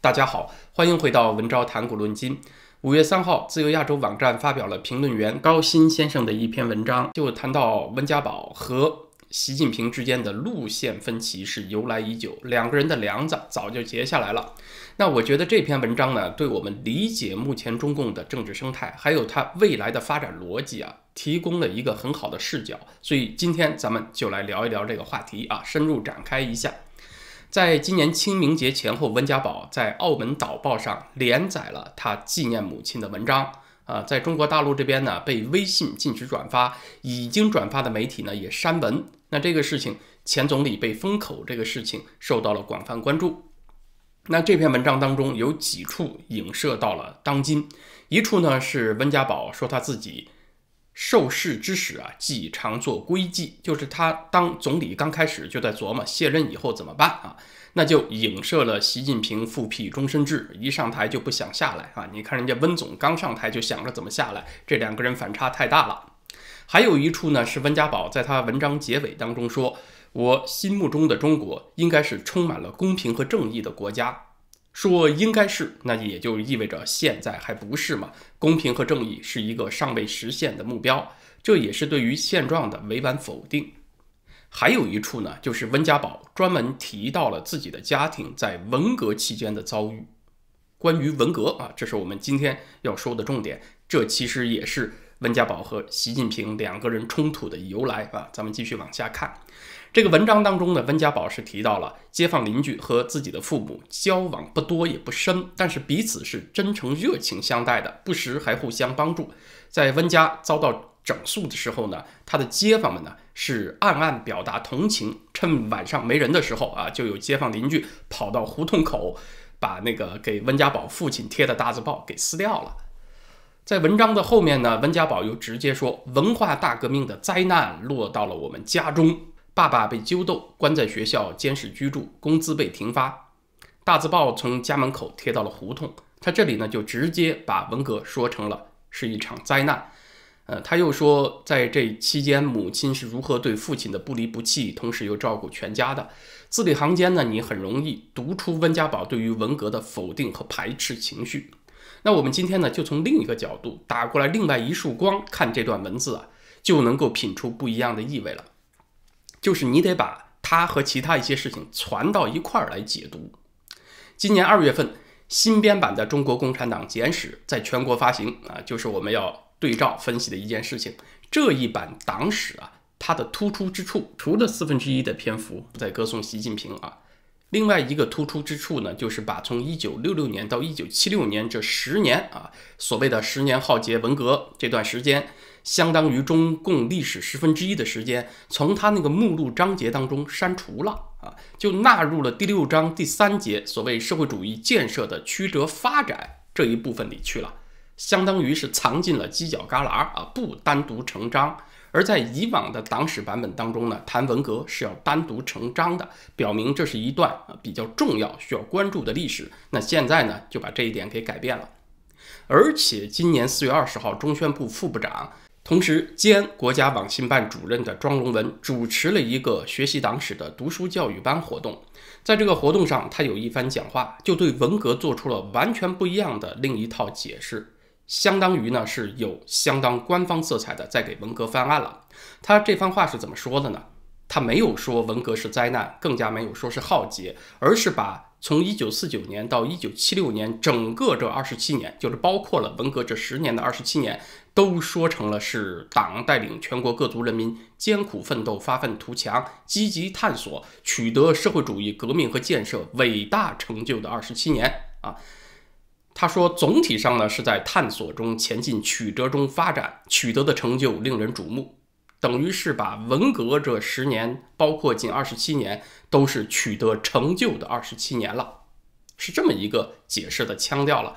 大家好，欢迎回到文昭谈古论今。五月三号，自由亚洲网站发表了评论员高鑫先生的一篇文章，就谈到温家宝和习近平之间的路线分歧是由来已久，两个人的梁子早就结下来了。那我觉得这篇文章呢，对我们理解目前中共的政治生态，还有它未来的发展逻辑啊，提供了一个很好的视角。所以今天咱们就来聊一聊这个话题啊，深入展开一下。在今年清明节前后，温家宝在澳门导报上连载了他纪念母亲的文章啊，在中国大陆这边呢，被微信禁止转发，已经转发的媒体呢也删文。那这个事情，前总理被封口这个事情受到了广泛关注。那这篇文章当中有几处影射到了当今，一处呢是温家宝说他自己。受事之时啊，既常做规矩，就是他当总理刚开始就在琢磨卸任以后怎么办啊，那就影射了习近平复辟终身制，一上台就不想下来啊。你看人家温总刚上台就想着怎么下来，这两个人反差太大了。还有一处呢，是温家宝在他文章结尾当中说：“我心目中的中国应该是充满了公平和正义的国家。”说应该是，那也就意味着现在还不是嘛？公平和正义是一个尚未实现的目标，这也是对于现状的委婉否定。还有一处呢，就是温家宝专门提到了自己的家庭在文革期间的遭遇。关于文革啊，这是我们今天要说的重点。这其实也是温家宝和习近平两个人冲突的由来啊。咱们继续往下看。这个文章当中呢，温家宝是提到了街坊邻居和自己的父母交往不多也不深，但是彼此是真诚热情相待的，不时还互相帮助。在温家遭到整肃的时候呢，他的街坊们呢是暗暗表达同情，趁晚上没人的时候啊，就有街坊邻居跑到胡同口，把那个给温家宝父亲贴的大字报给撕掉了。在文章的后面呢，温家宝又直接说，文化大革命的灾难落到了我们家中。爸爸被揪斗，关在学校监视居住，工资被停发，大字报从家门口贴到了胡同。他这里呢就直接把文革说成了是一场灾难。呃，他又说，在这期间，母亲是如何对父亲的不离不弃，同时又照顾全家的。字里行间呢，你很容易读出温家宝对于文革的否定和排斥情绪。那我们今天呢，就从另一个角度打过来，另外一束光看这段文字啊，就能够品出不一样的意味了。就是你得把它和其他一些事情传到一块儿来解读。今年二月份，新编版的《中国共产党简史》在全国发行啊，就是我们要对照分析的一件事情。这一版党史啊，它的突出之处，除了四分之一的篇幅在歌颂习近平啊，另外一个突出之处呢，就是把从一九六六年到一九七六年这十年啊，所谓的十年浩劫文革这段时间。相当于中共历史十分之一的时间，从他那个目录章节当中删除了啊，就纳入了第六章第三节所谓社会主义建设的曲折发展这一部分里去了，相当于是藏进了犄角旮旯啊，不单独成章。而在以往的党史版本当中呢，谈文革是要单独成章的，表明这是一段啊比较重要需要关注的历史。那现在呢，就把这一点给改变了，而且今年四月二十号，中宣部副部长。同时，兼国家网信办主任的庄荣文主持了一个学习党史的读书教育班活动。在这个活动上，他有一番讲话，就对文革做出了完全不一样的另一套解释，相当于呢是有相当官方色彩的在给文革翻案了。他这番话是怎么说的呢？他没有说文革是灾难，更加没有说是浩劫，而是把。从一九四九年到一九七六年，整个这二十七年，就是包括了文革这十年的二十七年，都说成了是党带领全国各族人民艰苦奋斗、发愤图强、积极探索、取得社会主义革命和建设伟大成就的二十七年啊。他说，总体上呢是在探索中前进、曲折中发展，取得的成就令人瞩目。等于是把文革这十年，包括近二十七年，都是取得成就的二十七年了，是这么一个解释的腔调了。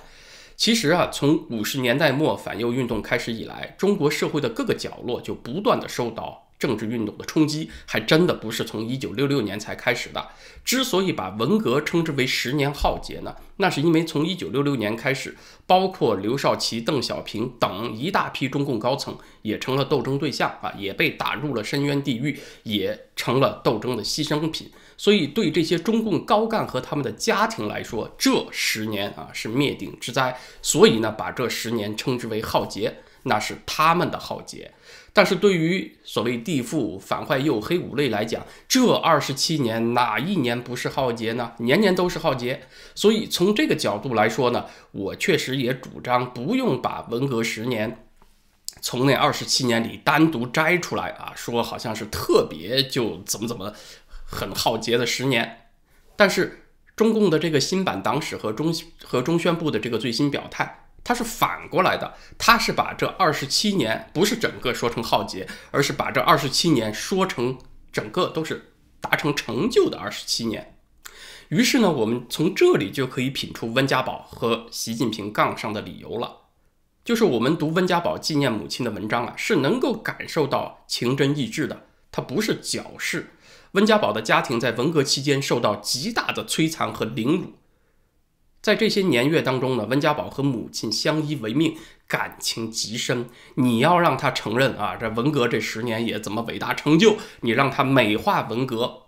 其实啊，从五十年代末反右运动开始以来，中国社会的各个角落就不断的受到。政治运动的冲击还真的不是从一九六六年才开始的。之所以把文革称之为十年浩劫呢，那是因为从一九六六年开始，包括刘少奇、邓小平等一大批中共高层也成了斗争对象啊，也被打入了深渊地狱，也成了斗争的牺牲品。所以对这些中共高干和他们的家庭来说，这十年啊是灭顶之灾。所以呢，把这十年称之为浩劫，那是他们的浩劫。但是对于所谓地富反坏右黑五类来讲，这二十七年哪一年不是浩劫呢？年年都是浩劫。所以从这个角度来说呢，我确实也主张不用把文革十年从那二十七年里单独摘出来啊，说好像是特别就怎么怎么很浩劫的十年。但是中共的这个新版党史和中和中宣部的这个最新表态。他是反过来的，他是把这二十七年不是整个说成浩劫，而是把这二十七年说成整个都是达成成就的二十七年。于是呢，我们从这里就可以品出温家宝和习近平杠上的理由了，就是我们读温家宝纪念母亲的文章啊，是能够感受到情真意挚的，他不是矫饰。温家宝的家庭在文革期间受到极大的摧残和凌辱。在这些年月当中呢，温家宝和母亲相依为命，感情极深。你要让他承认啊，这文革这十年也怎么伟大成就？你让他美化文革，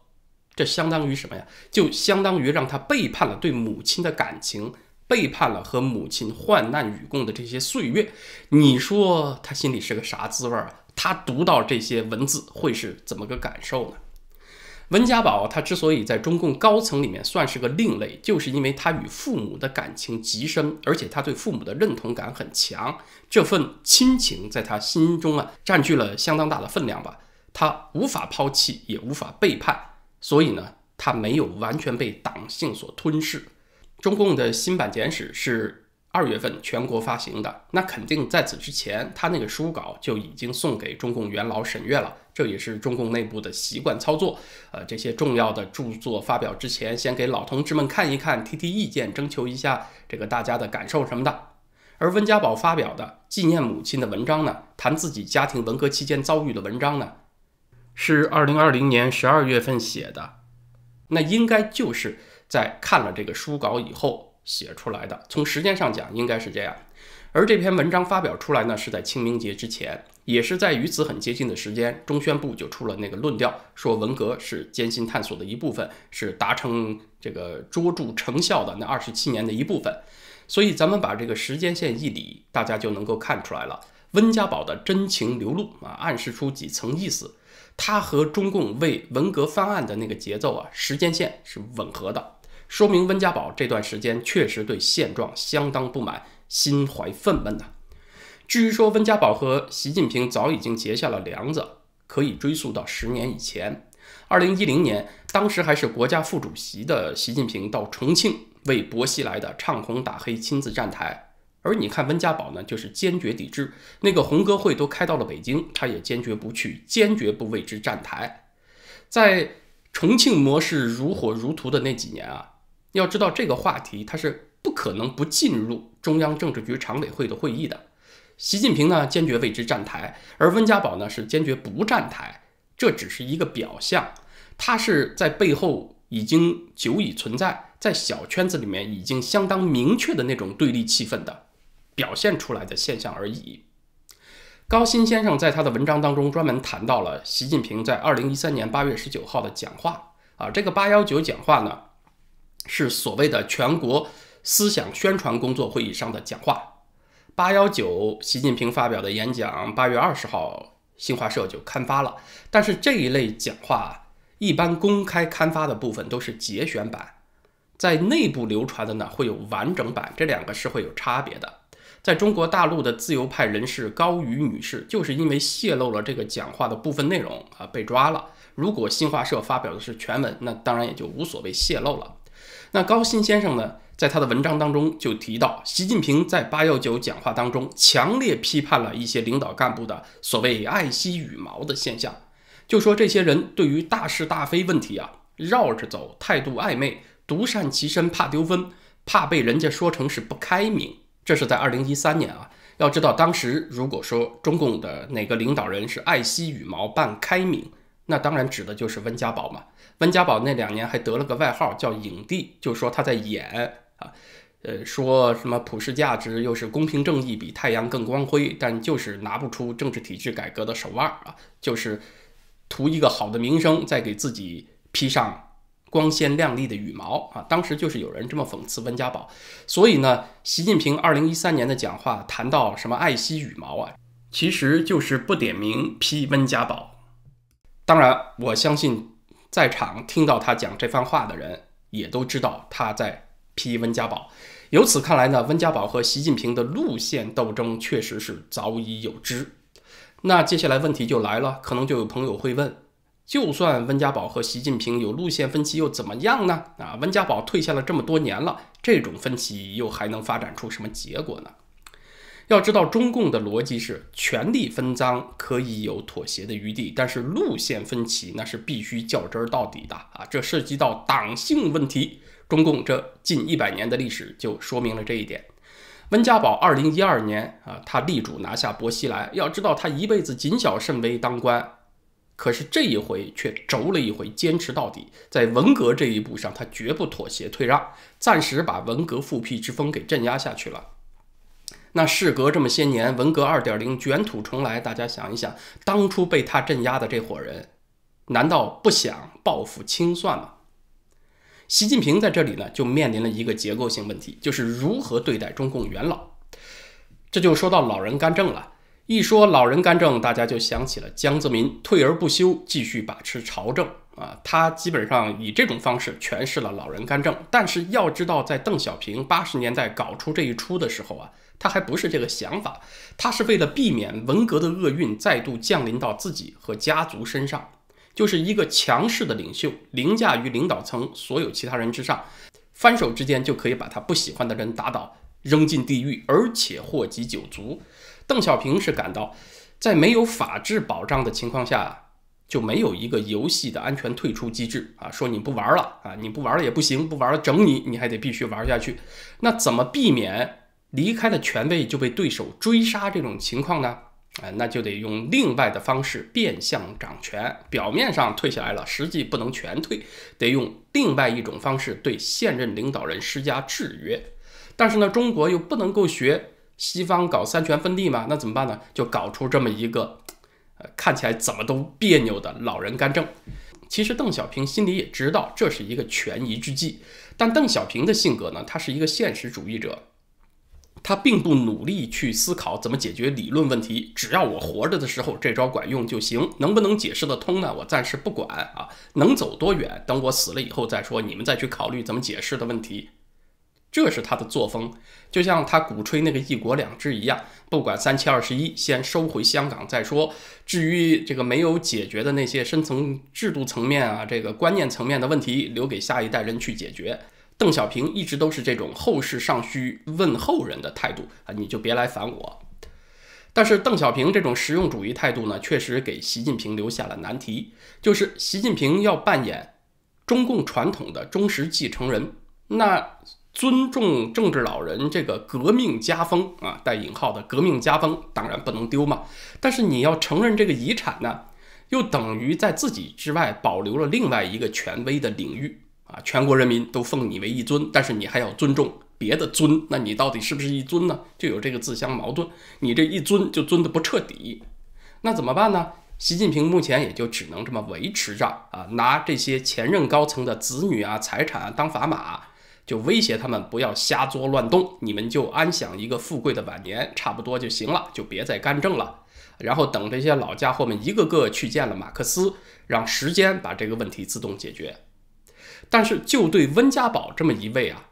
这相当于什么呀？就相当于让他背叛了对母亲的感情，背叛了和母亲患难与共的这些岁月。你说他心里是个啥滋味啊？他读到这些文字会是怎么个感受呢？温家宝他之所以在中共高层里面算是个另类，就是因为他与父母的感情极深，而且他对父母的认同感很强，这份亲情在他心中啊占据了相当大的分量吧。他无法抛弃，也无法背叛，所以呢，他没有完全被党性所吞噬。中共的新版简史是。二月份全国发行的，那肯定在此之前，他那个书稿就已经送给中共元老审阅了，这也是中共内部的习惯操作。呃，这些重要的著作发表之前，先给老同志们看一看，提提意见，征求一下这个大家的感受什么的。而温家宝发表的纪念母亲的文章呢，谈自己家庭文革期间遭遇的文章呢，是二零二零年十二月份写的，那应该就是在看了这个书稿以后。写出来的，从时间上讲应该是这样，而这篇文章发表出来呢，是在清明节之前，也是在与此很接近的时间，中宣部就出了那个论调，说文革是艰辛探索的一部分，是达成这个卓著成效的那二十七年的一部分。所以咱们把这个时间线一理，大家就能够看出来了，温家宝的真情流露啊，暗示出几层意思，他和中共为文革翻案的那个节奏啊，时间线是吻合的。说明温家宝这段时间确实对现状相当不满，心怀愤懑呐。至于说温家宝和习近平早已经结下了梁子，可以追溯到十年以前。二零一零年，当时还是国家副主席的习近平到重庆为薄熙来的唱红打黑亲自站台，而你看温家宝呢，就是坚决抵制。那个红歌会都开到了北京，他也坚决不去，坚决不为之站台。在重庆模式如火如荼的那几年啊。要知道这个话题，它是不可能不进入中央政治局常委会的会议的。习近平呢坚决为之站台，而温家宝呢是坚决不站台。这只是一个表象，他是在背后已经久已存在，在小圈子里面已经相当明确的那种对立气氛的表现出来的现象而已。高新先生在他的文章当中专门谈到了习近平在二零一三年八月十九号的讲话啊，这个八幺九讲话呢。是所谓的全国思想宣传工作会议上的讲话。八幺九，习近平发表的演讲，八月二十号新华社就刊发了。但是这一类讲话，一般公开刊发的部分都是节选版，在内部流传的呢会有完整版，这两个是会有差别的。在中国大陆的自由派人士高瑜女士，就是因为泄露了这个讲话的部分内容啊被抓了。如果新华社发表的是全文，那当然也就无所谓泄露了。那高新先生呢，在他的文章当中就提到，习近平在八幺九讲话当中强烈批判了一些领导干部的所谓爱惜羽毛的现象，就说这些人对于大是大非问题啊绕着走，态度暧昧，独善其身，怕丢分，怕被人家说成是不开明。这是在二零一三年啊，要知道当时如果说中共的哪个领导人是爱惜羽毛，半开明。那当然指的就是温家宝嘛。温家宝那两年还得了个外号叫影帝，就说他在演啊，呃，说什么普世价值又是公平正义比太阳更光辉，但就是拿不出政治体制改革的手腕啊，就是图一个好的名声，再给自己披上光鲜亮丽的羽毛啊。当时就是有人这么讽刺温家宝，所以呢，习近平二零一三年的讲话谈到什么爱惜羽毛啊，其实就是不点名批温家宝。当然，我相信在场听到他讲这番话的人也都知道他在批温家宝。由此看来呢，温家宝和习近平的路线斗争确实是早已有之。那接下来问题就来了，可能就有朋友会问：就算温家宝和习近平有路线分歧又怎么样呢？啊，温家宝退下了这么多年了，这种分歧又还能发展出什么结果呢？要知道，中共的逻辑是权力分赃可以有妥协的余地，但是路线分歧那是必须较真儿到底的啊！这涉及到党性问题。中共这近一百年的历史就说明了这一点。温家宝二零一二年啊，他力主拿下薄熙来。要知道，他一辈子谨小慎微当官，可是这一回却轴了一回，坚持到底。在文革这一步上，他绝不妥协退让，暂时把文革复辟之风给镇压下去了。那事隔这么些年，文革二点零卷土重来，大家想一想，当初被他镇压的这伙人，难道不想报复清算吗？习近平在这里呢，就面临了一个结构性问题，就是如何对待中共元老。这就说到老人干政了。一说老人干政，大家就想起了江泽民退而不休，继续把持朝政啊。他基本上以这种方式诠释了老人干政。但是要知道，在邓小平八十年代搞出这一出的时候啊，他还不是这个想法，他是为了避免文革的厄运再度降临到自己和家族身上。就是一个强势的领袖，凌驾于领导层所有其他人之上，翻手之间就可以把他不喜欢的人打倒，扔进地狱，而且祸及九族。邓小平是感到，在没有法治保障的情况下，就没有一个游戏的安全退出机制啊。说你不玩了啊，你不玩了也不行，不玩了整你，你还得必须玩下去。那怎么避免离开了权位就被对手追杀这种情况呢？哎，那就得用另外的方式变相掌权。表面上退下来了，实际不能全退，得用另外一种方式对现任领导人施加制约。但是呢，中国又不能够学西方搞三权分立嘛？那怎么办呢？就搞出这么一个，呃，看起来怎么都别扭的老人干政。其实邓小平心里也知道这是一个权宜之计，但邓小平的性格呢，他是一个现实主义者。他并不努力去思考怎么解决理论问题，只要我活着的时候这招管用就行。能不能解释得通呢？我暂时不管啊，能走多远，等我死了以后再说。你们再去考虑怎么解释的问题，这是他的作风。就像他鼓吹那个一国两制一样，不管三七二十一，先收回香港再说。至于这个没有解决的那些深层制度层面啊，这个观念层面的问题，留给下一代人去解决。邓小平一直都是这种后事尚需问后人的态度啊，你就别来烦我。但是邓小平这种实用主义态度呢，确实给习近平留下了难题，就是习近平要扮演中共传统的忠实继承人，那尊重政治老人这个革命家风啊，带引号的革命家风当然不能丢嘛。但是你要承认这个遗产呢，又等于在自己之外保留了另外一个权威的领域。啊，全国人民都奉你为一尊，但是你还要尊重别的尊，那你到底是不是一尊呢？就有这个自相矛盾。你这一尊就尊的不彻底，那怎么办呢？习近平目前也就只能这么维持着啊，拿这些前任高层的子女啊、财产啊当砝码，就威胁他们不要瞎作乱动，你们就安享一个富贵的晚年，差不多就行了，就别再干政了。然后等这些老家伙们一个个去见了马克思，让时间把这个问题自动解决。但是，就对温家宝这么一位啊，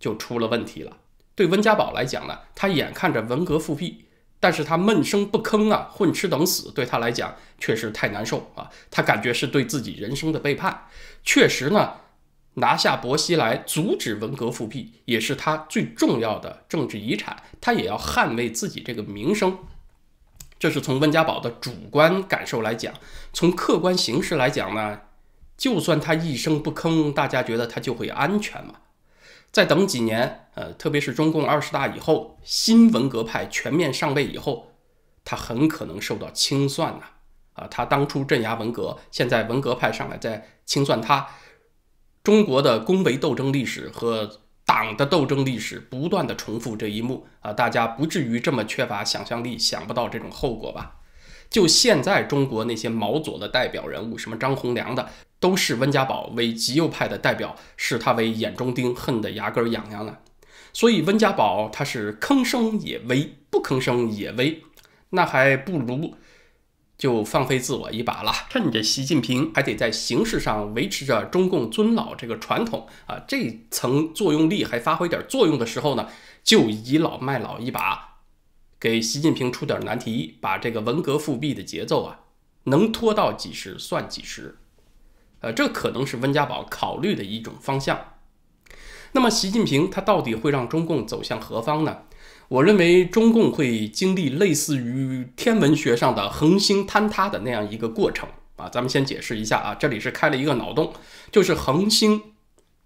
就出了问题了。对温家宝来讲呢，他眼看着文革复辟，但是他闷声不吭啊，混吃等死，对他来讲确实太难受啊。他感觉是对自己人生的背叛。确实呢，拿下薄熙来，阻止文革复辟，也是他最重要的政治遗产。他也要捍卫自己这个名声。这是从温家宝的主观感受来讲，从客观形势来讲呢？就算他一声不吭，大家觉得他就会安全吗？再等几年，呃，特别是中共二十大以后，新文革派全面上位以后，他很可能受到清算呐！啊，他当初镇压文革，现在文革派上来再清算他，中国的工维斗争历史和党的斗争历史不断的重复这一幕啊，大家不至于这么缺乏想象力，想不到这种后果吧？就现在中国那些毛左的代表人物，什么张宏良的。都视温家宝为极右派的代表，视他为眼中钉，恨得牙根痒痒呢。所以温家宝他是吭声也微，不吭声也微，那还不如就放飞自我一把了。趁着习近平还得在形式上维持着中共尊老这个传统啊，这层作用力还发挥点作用的时候呢，就倚老卖老一把，给习近平出点难题，把这个文革复辟的节奏啊，能拖到几时算几时。呃，这可能是温家宝考虑的一种方向。那么，习近平他到底会让中共走向何方呢？我认为中共会经历类似于天文学上的恒星坍塌的那样一个过程啊。咱们先解释一下啊，这里是开了一个脑洞，就是恒星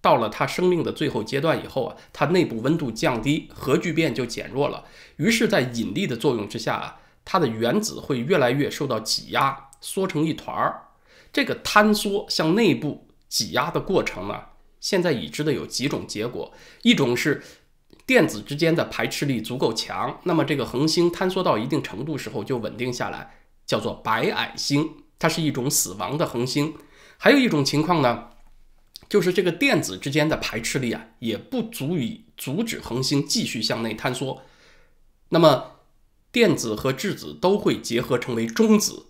到了它生命的最后阶段以后啊，它内部温度降低，核聚变就减弱了，于是，在引力的作用之下啊，它的原子会越来越受到挤压，缩成一团儿。这个坍缩向内部挤压的过程呢？现在已知的有几种结果，一种是电子之间的排斥力足够强，那么这个恒星坍缩到一定程度时候就稳定下来，叫做白矮星，它是一种死亡的恒星。还有一种情况呢，就是这个电子之间的排斥力啊，也不足以阻止恒星继续向内坍缩，那么电子和质子都会结合成为中子，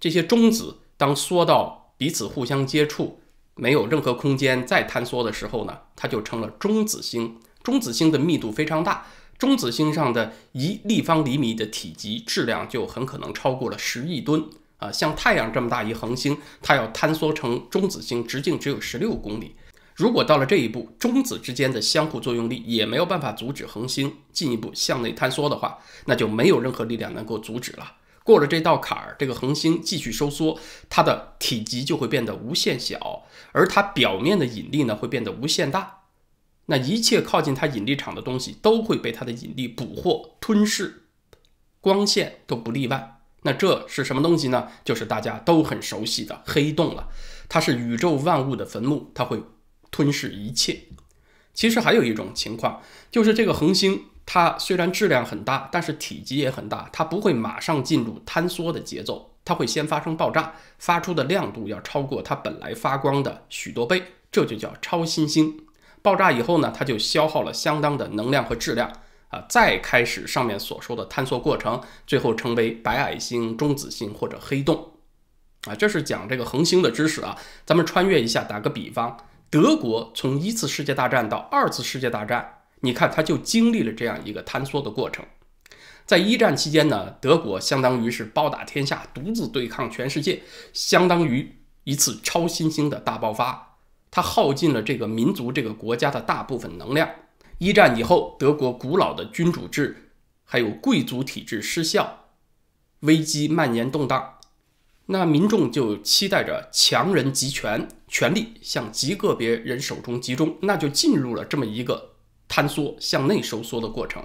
这些中子当缩到彼此互相接触。没有任何空间再坍缩的时候呢，它就成了中子星。中子星的密度非常大，中子星上的一立方厘米的体积质量就很可能超过了十亿吨啊！像太阳这么大一恒星，它要坍缩成中子星，直径只有十六公里。如果到了这一步，中子之间的相互作用力也没有办法阻止恒星进一步向内坍缩的话，那就没有任何力量能够阻止了。过了这道坎儿，这个恒星继续收缩，它的体积就会变得无限小，而它表面的引力呢会变得无限大。那一切靠近它引力场的东西都会被它的引力捕获、吞噬，光线都不例外。那这是什么东西呢？就是大家都很熟悉的黑洞了。它是宇宙万物的坟墓，它会吞噬一切。其实还有一种情况，就是这个恒星。它虽然质量很大，但是体积也很大，它不会马上进入坍缩的节奏，它会先发生爆炸，发出的亮度要超过它本来发光的许多倍，这就叫超新星。爆炸以后呢，它就消耗了相当的能量和质量啊，再开始上面所说的坍缩过程，最后成为白矮星、中子星或者黑洞啊。这是讲这个恒星的知识啊。咱们穿越一下，打个比方，德国从一次世界大战到二次世界大战。你看，他就经历了这样一个坍缩的过程。在一战期间呢，德国相当于是包打天下，独自对抗全世界，相当于一次超新星的大爆发。它耗尽了这个民族、这个国家的大部分能量。一战以后，德国古老的君主制还有贵族体制失效，危机蔓延动荡，那民众就期待着强人集权，权力向极个别人手中集中，那就进入了这么一个。坍缩向内收缩的过程。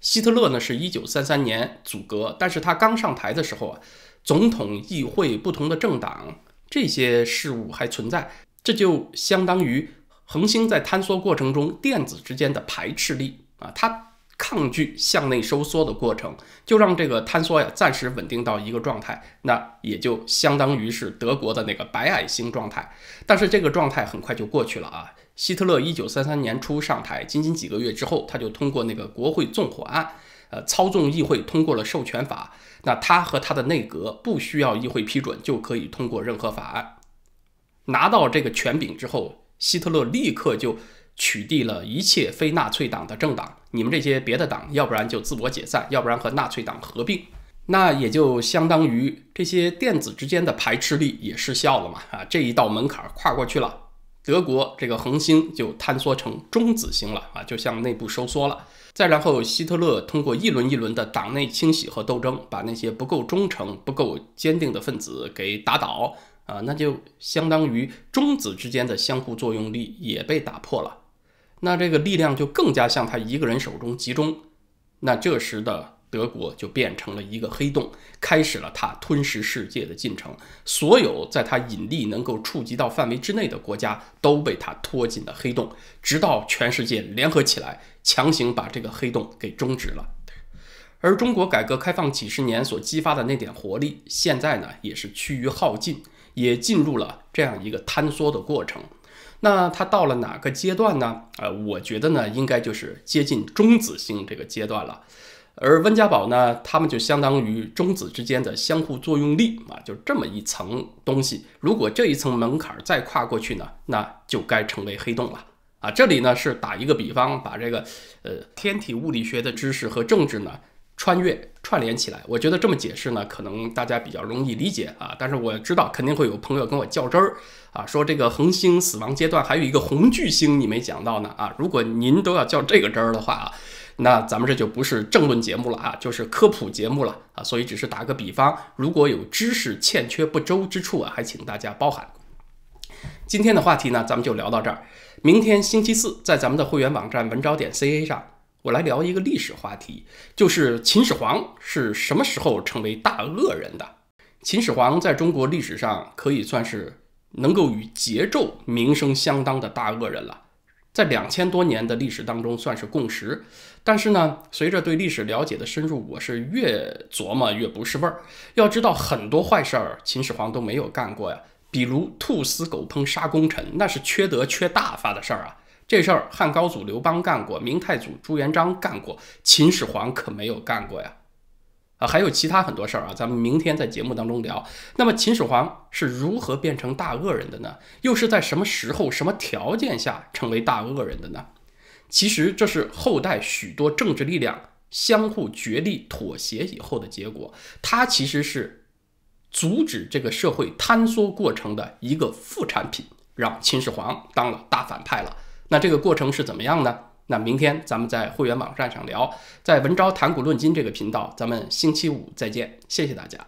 希特勒呢是一九三三年阻隔，但是他刚上台的时候啊，总统、议会、不同的政党这些事物还存在，这就相当于恒星在坍缩过程中电子之间的排斥力啊，它抗拒向内收缩的过程，就让这个坍缩呀暂时稳定到一个状态，那也就相当于是德国的那个白矮星状态。但是这个状态很快就过去了啊。希特勒一九三三年初上台，仅仅几个月之后，他就通过那个国会纵火案，呃，操纵议会通过了授权法。那他和他的内阁不需要议会批准就可以通过任何法案。拿到这个权柄之后，希特勒立刻就取缔了一切非纳粹党的政党。你们这些别的党，要不然就自我解散，要不然和纳粹党合并。那也就相当于这些电子之间的排斥力也失效了嘛？啊，这一道门槛跨过去了。德国这个恒星就坍缩成中子星了啊，就向内部收缩了。再然后，希特勒通过一轮一轮的党内清洗和斗争，把那些不够忠诚、不够坚定的分子给打倒啊，那就相当于中子之间的相互作用力也被打破了。那这个力量就更加向他一个人手中集中。那这时的。德国就变成了一个黑洞，开始了它吞噬世界的进程。所有在它引力能够触及到范围之内的国家都被它拖进了黑洞，直到全世界联合起来，强行把这个黑洞给终止了。而中国改革开放几十年所激发的那点活力，现在呢也是趋于耗尽。也进入了这样一个坍缩的过程。那它到了哪个阶段呢？呃，我觉得呢，应该就是接近中子星这个阶段了。而温家宝呢，他们就相当于中子之间的相互作用力啊，就这么一层东西。如果这一层门槛再跨过去呢，那就该成为黑洞了啊。这里呢是打一个比方，把这个呃天体物理学的知识和政治呢穿越串联起来。我觉得这么解释呢，可能大家比较容易理解啊。但是我知道肯定会有朋友跟我较真儿啊，说这个恒星死亡阶段还有一个红巨星你没讲到呢啊。如果您都要较这个真儿的话啊。那咱们这就不是政论节目了啊，就是科普节目了啊，所以只是打个比方，如果有知识欠缺不周之处啊，还请大家包涵。今天的话题呢，咱们就聊到这儿。明天星期四，在咱们的会员网站文招点 ca 上，我来聊一个历史话题，就是秦始皇是什么时候成为大恶人的？秦始皇在中国历史上可以算是能够与桀纣名声相当的大恶人了。在两千多年的历史当中算是共识，但是呢，随着对历史了解的深入，我是越琢磨越不是味儿。要知道，很多坏事儿秦始皇都没有干过呀，比如兔死狗烹杀功臣，那是缺德缺大发的事儿啊。这事儿汉高祖刘邦干过，明太祖朱元璋干过，秦始皇可没有干过呀。啊，还有其他很多事儿啊，咱们明天在节目当中聊。那么秦始皇是如何变成大恶人的呢？又是在什么时候、什么条件下成为大恶人的呢？其实这是后代许多政治力量相互角力、妥协以后的结果。它其实是阻止这个社会坍缩过程的一个副产品，让秦始皇当了大反派了。那这个过程是怎么样呢？那明天咱们在会员网站上聊，在文昭谈股论金这个频道，咱们星期五再见，谢谢大家。